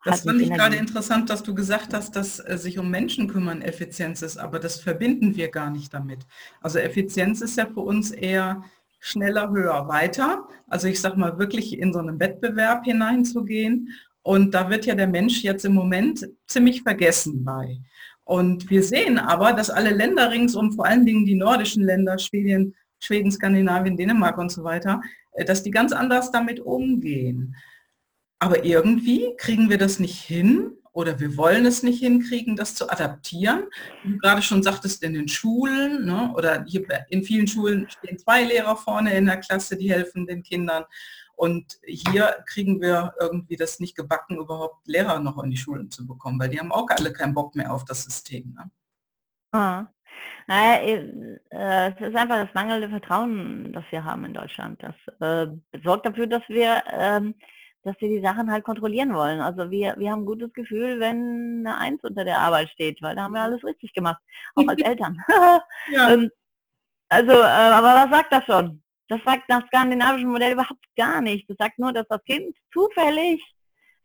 das fand ich gerade interessant, dass du gesagt hast, dass äh, sich um Menschen kümmern Effizienz ist, aber das verbinden wir gar nicht damit. Also Effizienz ist ja für uns eher schneller, höher, weiter. Also ich sage mal wirklich in so einen Wettbewerb hineinzugehen. Und da wird ja der Mensch jetzt im Moment ziemlich vergessen bei. Und wir sehen aber, dass alle Länder ringsum, vor allen Dingen die nordischen Länder, Schweden, Schweden, Skandinavien, Dänemark und so weiter, äh, dass die ganz anders damit umgehen. Aber irgendwie kriegen wir das nicht hin oder wir wollen es nicht hinkriegen, das zu adaptieren. Wie du gerade schon sagtest, in den Schulen ne, oder hier in vielen Schulen stehen zwei Lehrer vorne in der Klasse, die helfen den Kindern. Und hier kriegen wir irgendwie das nicht gebacken, überhaupt Lehrer noch in die Schulen zu bekommen, weil die haben auch alle keinen Bock mehr auf das System. Ne? Ah. Naja, äh, es ist einfach das mangelnde Vertrauen, das wir haben in Deutschland. Das äh, sorgt dafür, dass wir, ähm, dass wir die Sachen halt kontrollieren wollen. Also wir, wir haben ein gutes Gefühl, wenn eine Eins unter der Arbeit steht, weil da haben wir alles richtig gemacht, auch als Eltern. ja. ähm, also, äh, aber was sagt das schon? Das sagt das skandinavische Modell überhaupt gar nicht. Das sagt nur, dass das Kind zufällig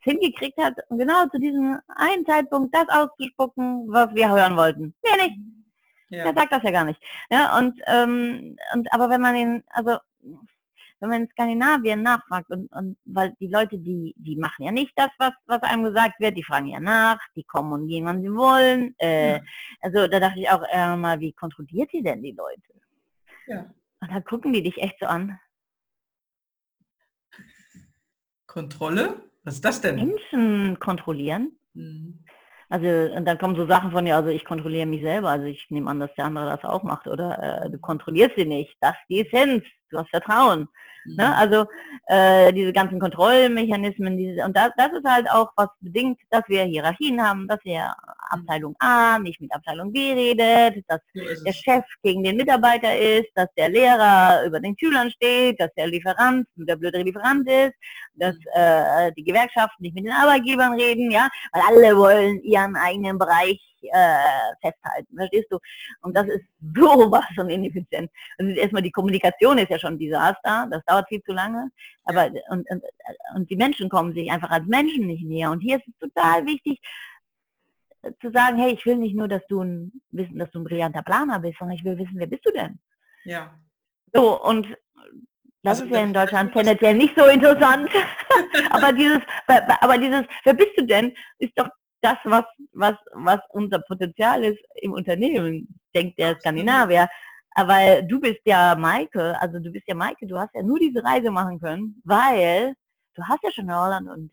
hingekriegt hat, genau zu diesem einen Zeitpunkt das auszuspucken, was wir hören wollten. Mehr nicht. Ja. Der sagt das ja gar nicht. Ja, und, ähm, und aber wenn man den, also wenn man in Skandinavien nachfragt und, und weil die Leute, die, die machen ja nicht das, was, was einem gesagt wird, die fragen ja nach, die kommen und gehen, wann sie wollen. Äh, ja. Also da dachte ich auch äh, mal, wie kontrolliert ihr denn die Leute? Ja. Und da gucken die dich echt so an. Kontrolle? Was ist das denn? Menschen kontrollieren. Mhm. Also und dann kommen so Sachen von ja, also ich kontrolliere mich selber, also ich nehme an, dass der andere das auch macht, oder? Äh, du kontrollierst sie nicht, das ist die Essenz, du hast Vertrauen. Ne? Mhm. Ne? Also äh, diese ganzen Kontrollmechanismen, diese, und das, das ist halt auch was bedingt, dass wir Hierarchien haben, dass wir Abteilung A nicht mit Abteilung B redet, dass der Chef gegen den Mitarbeiter ist, dass der Lehrer über den Schülern steht, dass der Lieferant der blöde Lieferant ist, dass mhm. äh, die Gewerkschaften nicht mit den Arbeitgebern reden, ja, weil alle wollen ihren eigenen Bereich äh, festhalten, verstehst du? Und das ist sowas von ineffizient. Also erstmal die Kommunikation ist ja schon ein Desaster, das dauert viel zu lange, aber und, und, und die Menschen kommen sich einfach als Menschen nicht näher. Und hier ist es total wichtig, zu sagen, hey, ich will nicht nur, dass du ein, wissen, dass du ein brillanter Planer bist, sondern ich will wissen, wer bist du denn? Ja. So, und das also, ist ja in Deutschland tendenziell nicht so interessant. aber dieses, aber dieses, wer bist du denn, ist doch das, was, was, was unser Potenzial ist im Unternehmen, denkt der Skandinavier. Aber du bist ja Maike, also du bist ja Maike, du hast ja nur diese Reise machen können, weil du hast ja schon in Holland und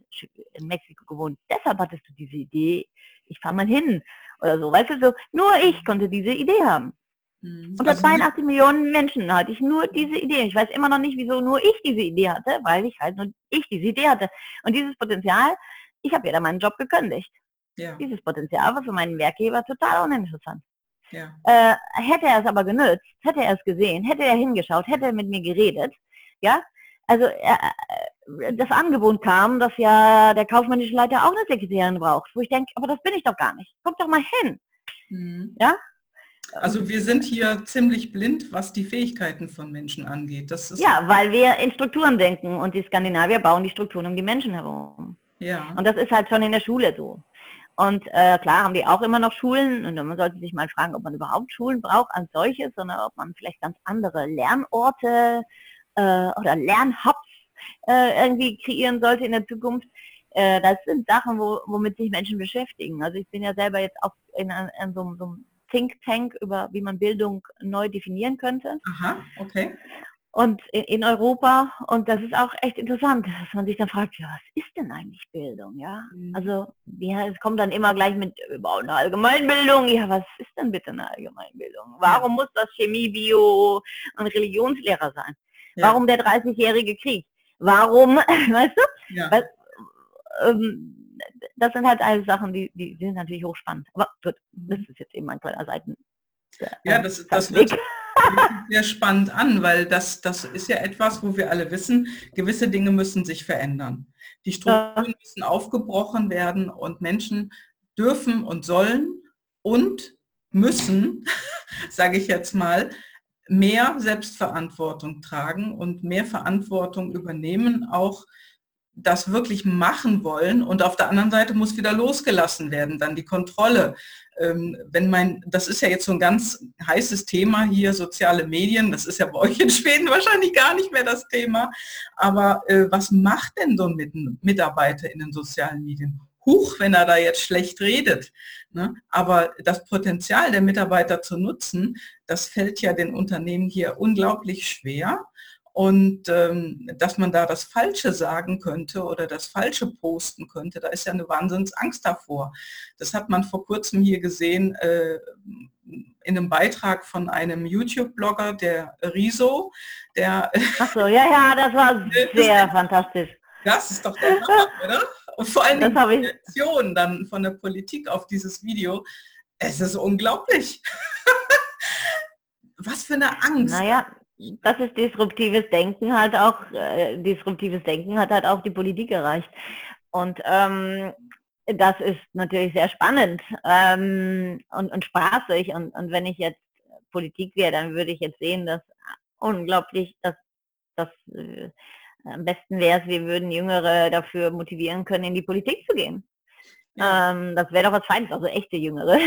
in Mexiko gewohnt. Deshalb hattest du diese Idee, ich fahre mal hin oder so. Weißt du, so, nur ich konnte diese Idee haben. Mhm. Unter also 82 Millionen Menschen hatte ich nur diese Idee. Ich weiß immer noch nicht, wieso nur ich diese Idee hatte, weil ich halt nur ich diese Idee hatte. Und dieses Potenzial, ich habe ja dann meinen Job gekündigt. Ja. Dieses Potenzial war für meinen Werkgeber total uninteressant. Ja. Äh, hätte er es aber genützt, hätte er es gesehen, hätte er hingeschaut, hätte er mit mir geredet, ja, also äh, das Angebot kam, dass ja der kaufmännische Leiter auch eine Sekretärin braucht, wo ich denke, aber das bin ich doch gar nicht. Guck doch mal hin. Mhm. Ja? Also wir sind hier ziemlich blind, was die Fähigkeiten von Menschen angeht. Das ist ja, weil wir in Strukturen denken und die Skandinavier bauen die Strukturen um die Menschen herum. Ja. Und das ist halt schon in der Schule so. Und äh, klar haben die auch immer noch Schulen und man sollte sich mal fragen, ob man überhaupt Schulen braucht als solches, sondern ob man vielleicht ganz andere Lernorte äh, oder Lernhubs äh, irgendwie kreieren sollte in der Zukunft. Äh, das sind Sachen, wo, womit sich Menschen beschäftigen. Also ich bin ja selber jetzt auch in, in so, so einem Think Tank über, wie man Bildung neu definieren könnte. Aha, okay und in Europa und das ist auch echt interessant, dass man sich dann fragt, ja, was ist denn eigentlich Bildung, ja? Mhm. Also ja, es kommt dann immer gleich mit über eine Allgemeinbildung, ja, was ist denn bitte eine Allgemeinbildung? Warum muss das Chemie, Bio und Religionslehrer sein? Ja. Warum der 30-jährige Krieg? Warum, weißt du? Ja. Weil, ähm, das sind halt alles Sachen, die, die, die sind natürlich hochspannend. Aber gut, das ist jetzt eben ein kleiner Seiten. Ja, das, das wird sehr spannend an, weil das, das ist ja etwas, wo wir alle wissen, gewisse Dinge müssen sich verändern. Die Strukturen müssen aufgebrochen werden und Menschen dürfen und sollen und müssen, sage ich jetzt mal, mehr Selbstverantwortung tragen und mehr Verantwortung übernehmen, auch das wirklich machen wollen und auf der anderen Seite muss wieder losgelassen werden, dann die Kontrolle. Ähm, wenn mein, das ist ja jetzt so ein ganz heißes Thema hier, soziale Medien, das ist ja bei euch in Schweden wahrscheinlich gar nicht mehr das Thema, aber äh, was macht denn so ein Mitarbeiter in den sozialen Medien? Huch, wenn er da jetzt schlecht redet. Ne? Aber das Potenzial der Mitarbeiter zu nutzen, das fällt ja den Unternehmen hier unglaublich schwer und ähm, dass man da das Falsche sagen könnte oder das Falsche posten könnte, da ist ja eine Wahnsinnsangst davor. Das hat man vor kurzem hier gesehen äh, in einem Beitrag von einem YouTube-Blogger, der Riso, der... Achso, ja, ja, das war sehr fantastisch. Das ist doch der Hammer, oder? Und vor allem die Reaktion dann von der Politik auf dieses Video, es ist unglaublich. Was für eine Angst. Naja, das ist disruptives Denken halt auch, äh, disruptives Denken hat halt auch die Politik erreicht. Und ähm, das ist natürlich sehr spannend ähm, und, und spaßig. Und, und wenn ich jetzt Politik wäre, dann würde ich jetzt sehen, dass unglaublich, dass das äh, am besten wäre es, wir würden Jüngere dafür motivieren können, in die Politik zu gehen. Ja. Ähm, das wäre doch was Feines, also echte Jüngere.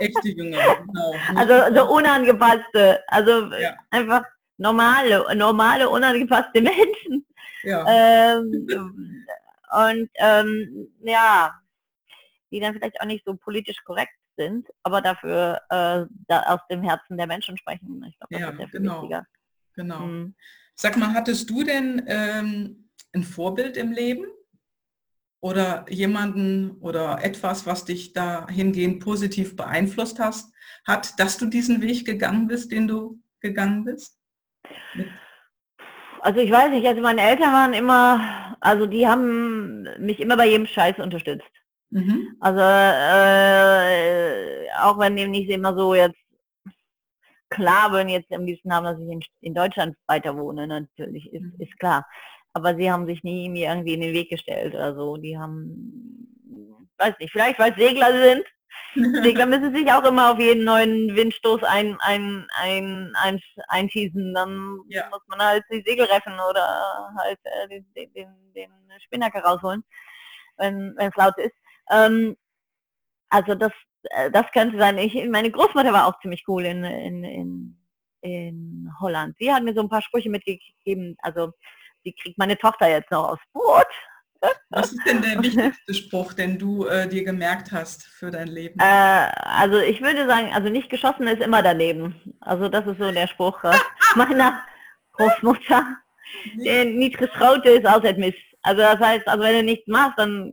Echte Jüngere, genau. Also so unangepasste, also ja. einfach normale, normale, unangepasste Menschen. Ja. Ähm, und ähm, ja, die dann vielleicht auch nicht so politisch korrekt sind, aber dafür äh, da aus dem Herzen der Menschen sprechen. Ich glaube, das ja, ist sehr viel genau. wichtiger. Genau. Mhm. Sag mal, hattest du denn ähm, ein Vorbild im Leben? Oder jemanden oder etwas, was dich dahingehend positiv beeinflusst hast, hat, dass du diesen Weg gegangen bist, den du gegangen bist? Also ich weiß nicht, also meine Eltern waren immer, also die haben mich immer bei jedem Scheiß unterstützt. Mhm. Also äh, auch wenn die nicht immer so jetzt klar würden jetzt am liebsten haben, dass ich in, in Deutschland weiter wohne, natürlich, ist, mhm. ist klar. Aber sie haben sich nie mir irgendwie in den Weg gestellt oder so. Die haben, weiß nicht, vielleicht weil Segler sind, Segler müssen sich auch immer auf jeden neuen Windstoß ein, ein, ein, ein, einschießen. Dann ja. muss man halt die Segel reffen oder halt äh, den, den, den, Spinnaker rausholen, wenn es laut ist. Ähm, also das, äh, das könnte sein. Ich, meine Großmutter war auch ziemlich cool in, in, in, in Holland. Sie hat mir so ein paar Sprüche mitgegeben. Also sie kriegt meine Tochter jetzt noch aufs Boot. Was ist denn der wichtigste Spruch, den du äh, dir gemerkt hast für dein Leben? Äh, also ich würde sagen, also nicht geschossen ist immer daneben. Also das ist so der Spruch äh, meiner Großmutter. Der nicht geschraut ist altijd Mist. Also das heißt, also wenn du nichts machst, dann,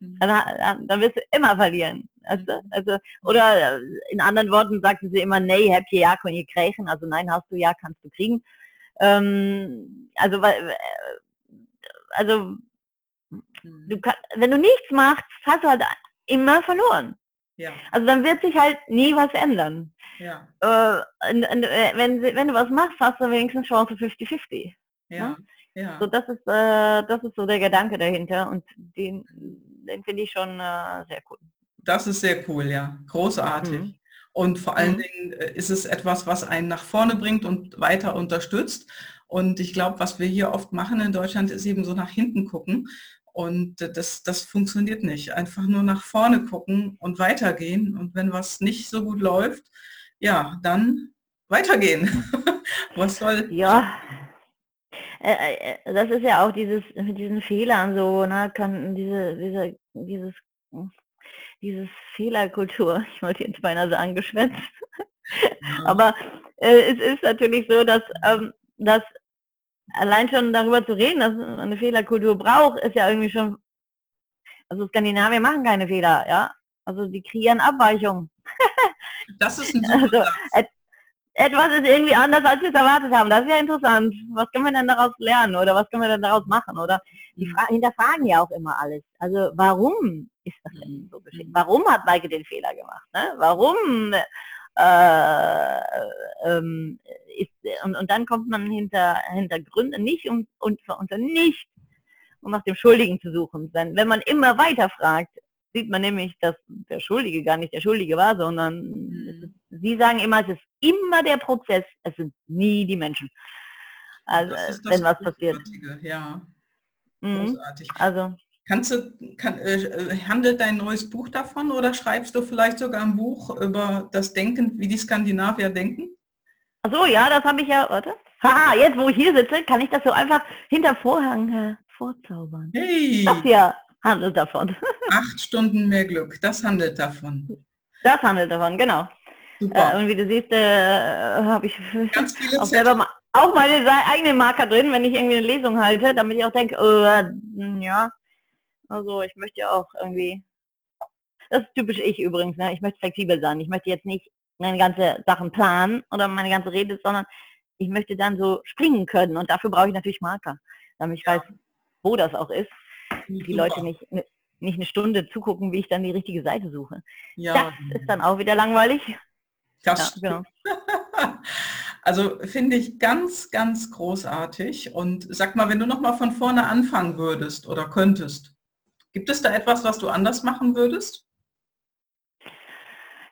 mhm. dann, dann wirst du immer verlieren. Also, also, oder äh, in anderen Worten sagte sie immer, nee, heb je ja, kon je krijgen. Also nein, hast du ja, kannst du kriegen. Ähm, also, äh, also Du kann, wenn du nichts machst, hast du halt immer verloren. Ja. Also dann wird sich halt nie was ändern. Ja. Äh, und, und, äh, wenn, wenn du was machst, hast du wenigstens Chance 50-50. Ja. Ne? ja. So, das ist, äh, das ist so der Gedanke dahinter und den, den finde ich schon äh, sehr cool. Das ist sehr cool, ja. Großartig. Mhm. Und vor allen mhm. Dingen äh, ist es etwas, was einen nach vorne bringt und weiter unterstützt. Und ich glaube, was wir hier oft machen in Deutschland, ist eben so nach hinten gucken und das, das funktioniert nicht. Einfach nur nach vorne gucken und weitergehen. Und wenn was nicht so gut läuft, ja, dann weitergehen. was soll. Ja. Das ist ja auch dieses mit diesen Fehlern so, ne, kann diese, diese, dieses, dieses Fehlerkultur, ich wollte jetzt beinahe sagen, geschwätzt. Ja. Aber äh, es ist natürlich so, dass, ähm, dass allein schon darüber zu reden, dass man eine Fehlerkultur braucht, ist ja irgendwie schon, also Skandinavier machen keine Fehler, ja. Also die kreieren Abweichungen. Das ist ein also, äh, etwas ist irgendwie anders, als wir es erwartet haben. Das ist ja interessant. Was können wir denn daraus lernen oder was können wir denn daraus machen? Oder die Mhm. Fra hinterfragen ja auch immer alles. Also warum ist das denn so geschehen? Warum hat Maike den Fehler gemacht? Ne? Warum äh, ähm, ist und, und dann kommt man hinter hinter Gründe nicht um und unter nicht um nach dem Schuldigen zu suchen. Denn wenn man immer weiter fragt, sieht man nämlich, dass der Schuldige gar nicht der Schuldige war, sondern ist, Sie sagen immer, es ist immer der Prozess, es sind nie die Menschen. Also wenn was passiert. Ja, Mhm. Also Kannst du, kann, äh, handelt dein neues Buch davon oder schreibst du vielleicht sogar ein Buch über das Denken, wie die Skandinavier denken? Ach so, ja, das habe ich ja, warte. Haha, jetzt wo ich hier sitze, kann ich das so einfach hinter Vorhang äh, vorzaubern. Hey, Das hier handelt davon. acht Stunden mehr Glück, das handelt davon. Das handelt davon, genau. Äh, Super. und wie du siehst, äh, habe ich auch selber Zettel. ma auch meine eigenen Marker drin, wenn ich irgendwie eine Lesung halte, damit ich auch denke, äh, ja, also ich möchte ja auch irgendwie, das ist typisch ich übrigens, ne? ich möchte flexibel sein. Ich möchte jetzt nicht meine ganze Sachen planen oder meine ganze Rede, sondern ich möchte dann so springen können und dafür brauche ich natürlich Marker, damit ich Ja. weiß, wo das auch ist. Die Super. Leute nicht, ne- nicht eine Stunde zugucken, wie ich dann die richtige Seite suche. Ja, Das ist dann auch wieder langweilig. das Ja, genau. Also finde ich ganz, ganz großartig. Und sag mal, wenn du noch mal von vorne anfangen würdest oder könntest, gibt es da etwas, was du anders machen würdest?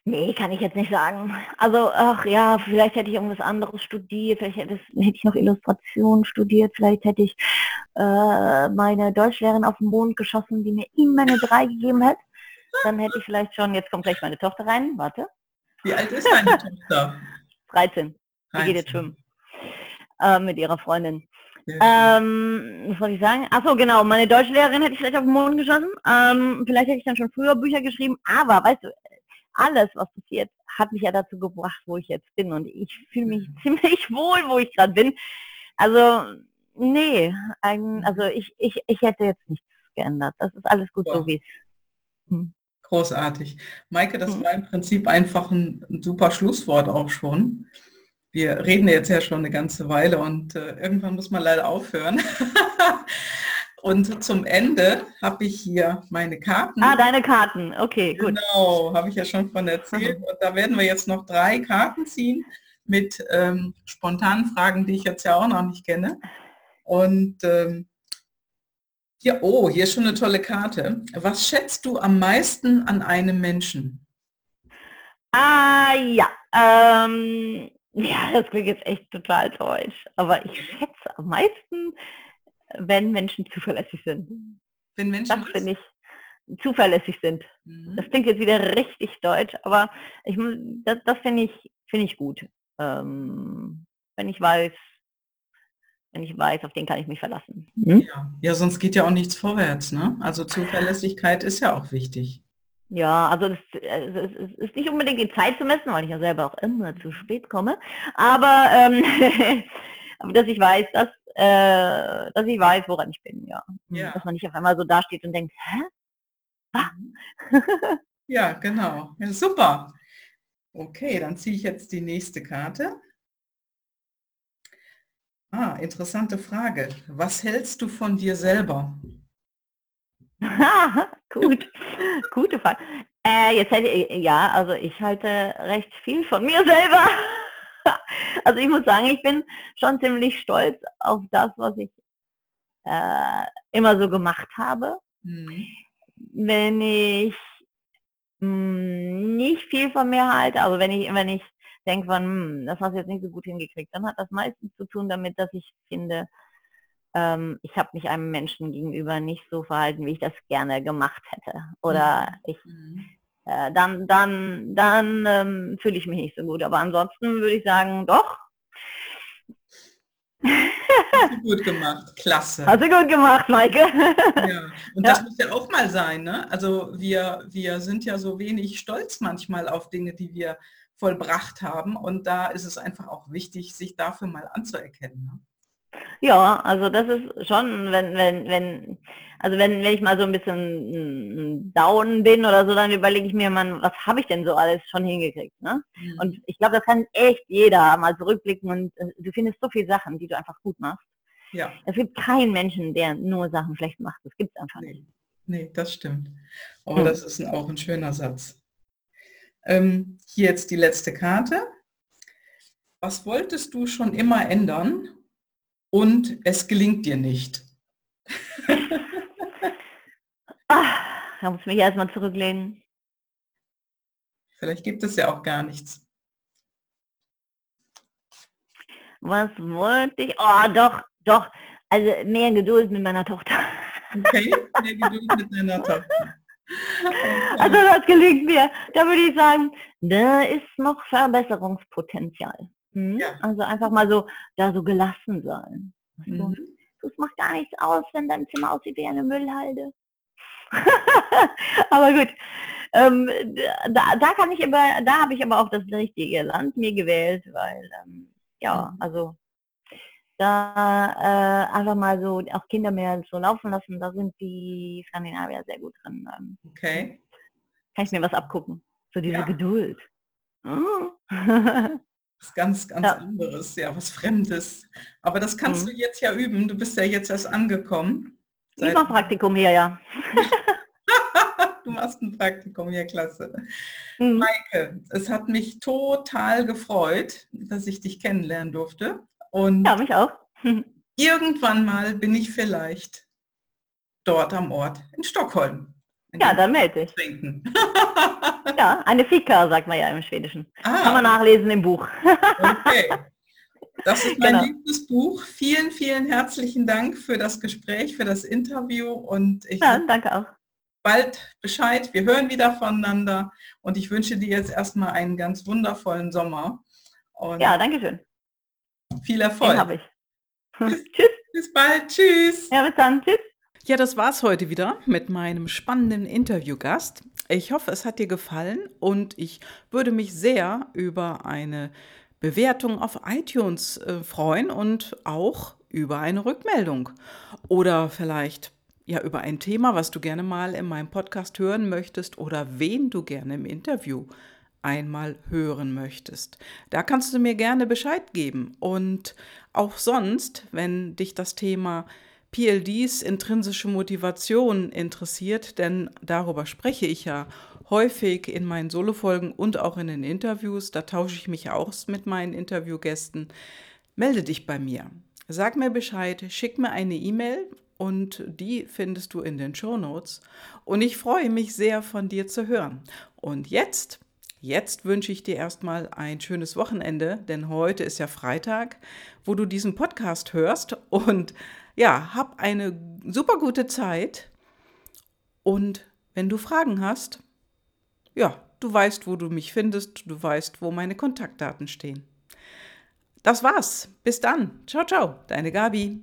Nee, kann ich jetzt nicht sagen. Also, ach ja, vielleicht hätte ich irgendwas anderes studiert, vielleicht hätte, ich noch Illustration studiert, vielleicht hätte ich äh, meine Deutschlehrerin auf den Mond geschossen, die mir immer eine 3 gegeben hat. Dann hätte ich vielleicht schon, jetzt kommt gleich meine Tochter rein, warte, Wie alt ist deine Tochter? 13, die geht jetzt 13. schwimmen. Äh, mit ihrer Freundin. Ähm, was soll ich sagen? Ach so, genau, meine Deutschlehrerin hätte ich vielleicht auf den Mond geschossen. Ähm, vielleicht hätte ich dann schon früher Bücher geschrieben, aber weißt du, alles, was passiert, hat mich ja dazu gebracht, wo ich jetzt bin. Und ich fühle mich ziemlich wohl, wo ich gerade bin. Also, nee, ein, also ich, ich, ich hätte jetzt nichts geändert. Das ist alles gut Ja. so, wie es hm. Großartig. Maike, das Mhm. war im Prinzip einfach ein, ein super Schlusswort auch schon. Wir reden jetzt ja schon eine ganze Weile und äh, irgendwann muss man leider aufhören. und zum Ende habe ich hier meine Karten. Ah, deine Karten. Okay, gut. Genau, habe ich ja schon von erzählt. Und da werden wir jetzt noch drei Karten ziehen mit ähm, spontanen Fragen, die ich jetzt ja auch noch nicht kenne. Und ähm, hier, oh, hier ist schon eine tolle Karte. Was schätzt du am meisten an einem Menschen? Ah, ja. Ähm, ja, das klingt jetzt echt total deutsch. Aber ich schätze am meisten, wenn Menschen zuverlässig sind. Wenn Menschen Das finde ich zuverlässig sind. Mhm. Das klingt jetzt wieder richtig deutsch, aber ich, das, das finde ich, finde ich gut. Ähm, wenn ich weiß, wenn ich weiß, auf den kann ich mich verlassen. Hm? ja. ja, sonst geht ja auch nichts vorwärts. Ne? Also Zuverlässigkeit ist ja auch wichtig. Ja, also äh, es ist- es ist nicht unbedingt die Zeit zu messen, weil ich ja selber auch immer zu spät komme, aber, ähm, dass ich weiß, dass, äh, dass ich weiß, woran ich bin, ja. Ja. Dass man nicht auf einmal so dasteht und denkt, hä? Ja, genau. Ja, super. Okay, dann ziehe ich jetzt die nächste Karte. Ah, interessante Frage. Was hältst du von dir selber? Gut, gute Frage. Äh, jetzt hätte ich, ja, also ich halte recht viel von mir selber. Also ich muss sagen, ich bin schon ziemlich stolz auf das, was ich äh, immer so gemacht habe. Hm. Wenn ich mh, nicht viel von mir halte, also wenn ich, wenn ich denke von, hm, das hast du jetzt nicht so gut hingekriegt, dann hat das meistens zu tun damit, dass ich finde, ähm, ich habe mich einem Menschen gegenüber nicht so verhalten, wie ich das gerne gemacht hätte. Oder ich, Hm. äh, dann, dann, dann ähm, fühle ich mich nicht so gut. Aber ansonsten würde ich sagen, doch, gut gemacht. Klasse. hast du gut gemacht, Maike. Ja. Und Ja. das muss ja auch mal sein. Ne? Also wir, wir sind ja so wenig stolz manchmal auf Dinge, die wir vollbracht haben. Und da ist es einfach auch wichtig, sich dafür mal anzuerkennen. Ne? Ja, also das ist schon, wenn, wenn, wenn, also wenn, wenn ich mal so ein bisschen down bin oder so, dann überlege ich mir, man, was habe ich denn so alles schon hingekriegt, ne? Mhm. Und ich glaube, das kann echt jeder mal zurückblicken und äh, du findest so viele Sachen, die du einfach gut machst. Ja. Es gibt keinen Menschen, der nur Sachen schlecht macht. Das gibt es einfach nicht. Nee, das stimmt. Aber hm. das ist auch ein schöner Satz. Ähm, hier jetzt die letzte Karte. Was wolltest du schon immer ändern und es gelingt dir nicht? Ach, da muss ich mich erstmal zurücklehnen. Vielleicht gibt es ja auch gar nichts. Was wollte ich? Oh, doch, doch. Also mehr Geduld mit meiner Tochter. Okay, mehr Geduld mit deiner Tochter. Also das gelingt mir. Da würde ich sagen, da ist noch Verbesserungspotenzial. Hm? Ja. Also einfach mal so, da so gelassen sein. Also, mhm. Das macht gar nichts aus, wenn dein Zimmer aussieht wie eine Müllhalde. aber gut. Ähm, da, da kann ich aber, da habe ich aber auch das richtige Land mir gewählt, weil ähm, ja, mhm. also da äh, einfach mal so auch Kinder mehr so laufen lassen, da sind die Skandinavier sehr gut drin. Ähm, okay. Kann ich mir was abgucken. So diese ja. Geduld. Was ganz, ganz ja. anderes, ja, was Fremdes. Aber das kannst mhm. du jetzt ja üben. Du bist ja jetzt erst angekommen. Ich mache Praktikum hier, ja. du machst ein Praktikum hier, klasse. Mhm. Maike, es hat mich total gefreut, dass ich dich kennenlernen durfte. Und ja, mich auch. irgendwann mal bin ich vielleicht dort am Ort in Stockholm. Ja, dann melde ich. Trinken. ja, eine Fika, sagt man ja im Schwedischen. Ah. Kann man nachlesen im Buch. okay. Das ist mein genau. liebstes Buch. Vielen, vielen herzlichen Dank für das Gespräch, für das Interview und ich ja, danke auch. bald Bescheid. Wir hören wieder voneinander und ich wünsche dir jetzt erstmal einen ganz wundervollen Sommer. Und ja, danke schön. Viel Erfolg. Den habe ich. Tschüss. Bis bald. Tschüss. Ja, bis dann. Tschüss. Ja, das war's heute wieder mit meinem spannenden Interviewgast. Ich hoffe, es hat dir gefallen und ich würde mich sehr über eine Bewertung auf iTunes äh, freuen und auch über eine Rückmeldung. Oder vielleicht ja über ein Thema, was du gerne mal in meinem Podcast hören möchtest oder wen du gerne im Interview einmal hören möchtest. Da kannst du mir gerne Bescheid geben. Und auch sonst, wenn dich das Thema PLDs intrinsische Motivation interessiert, denn darüber spreche ich ja häufig in meinen Solofolgen und auch in den Interviews, da tausche ich mich aus mit meinen Interviewgästen, melde dich bei mir. Sag mir Bescheid, schick mir eine E-Mail und die findest du in den Show Notes. Und ich freue mich sehr, von dir zu hören. Und jetzt Jetzt wünsche ich dir erstmal ein schönes Wochenende, denn heute ist ja Freitag, wo du diesen Podcast hörst. Und ja, hab eine super gute Zeit. Und wenn du Fragen hast, ja, du weißt, wo du mich findest, du weißt, wo meine Kontaktdaten stehen. Das war's. Bis dann. Ciao, ciao, deine Gabi.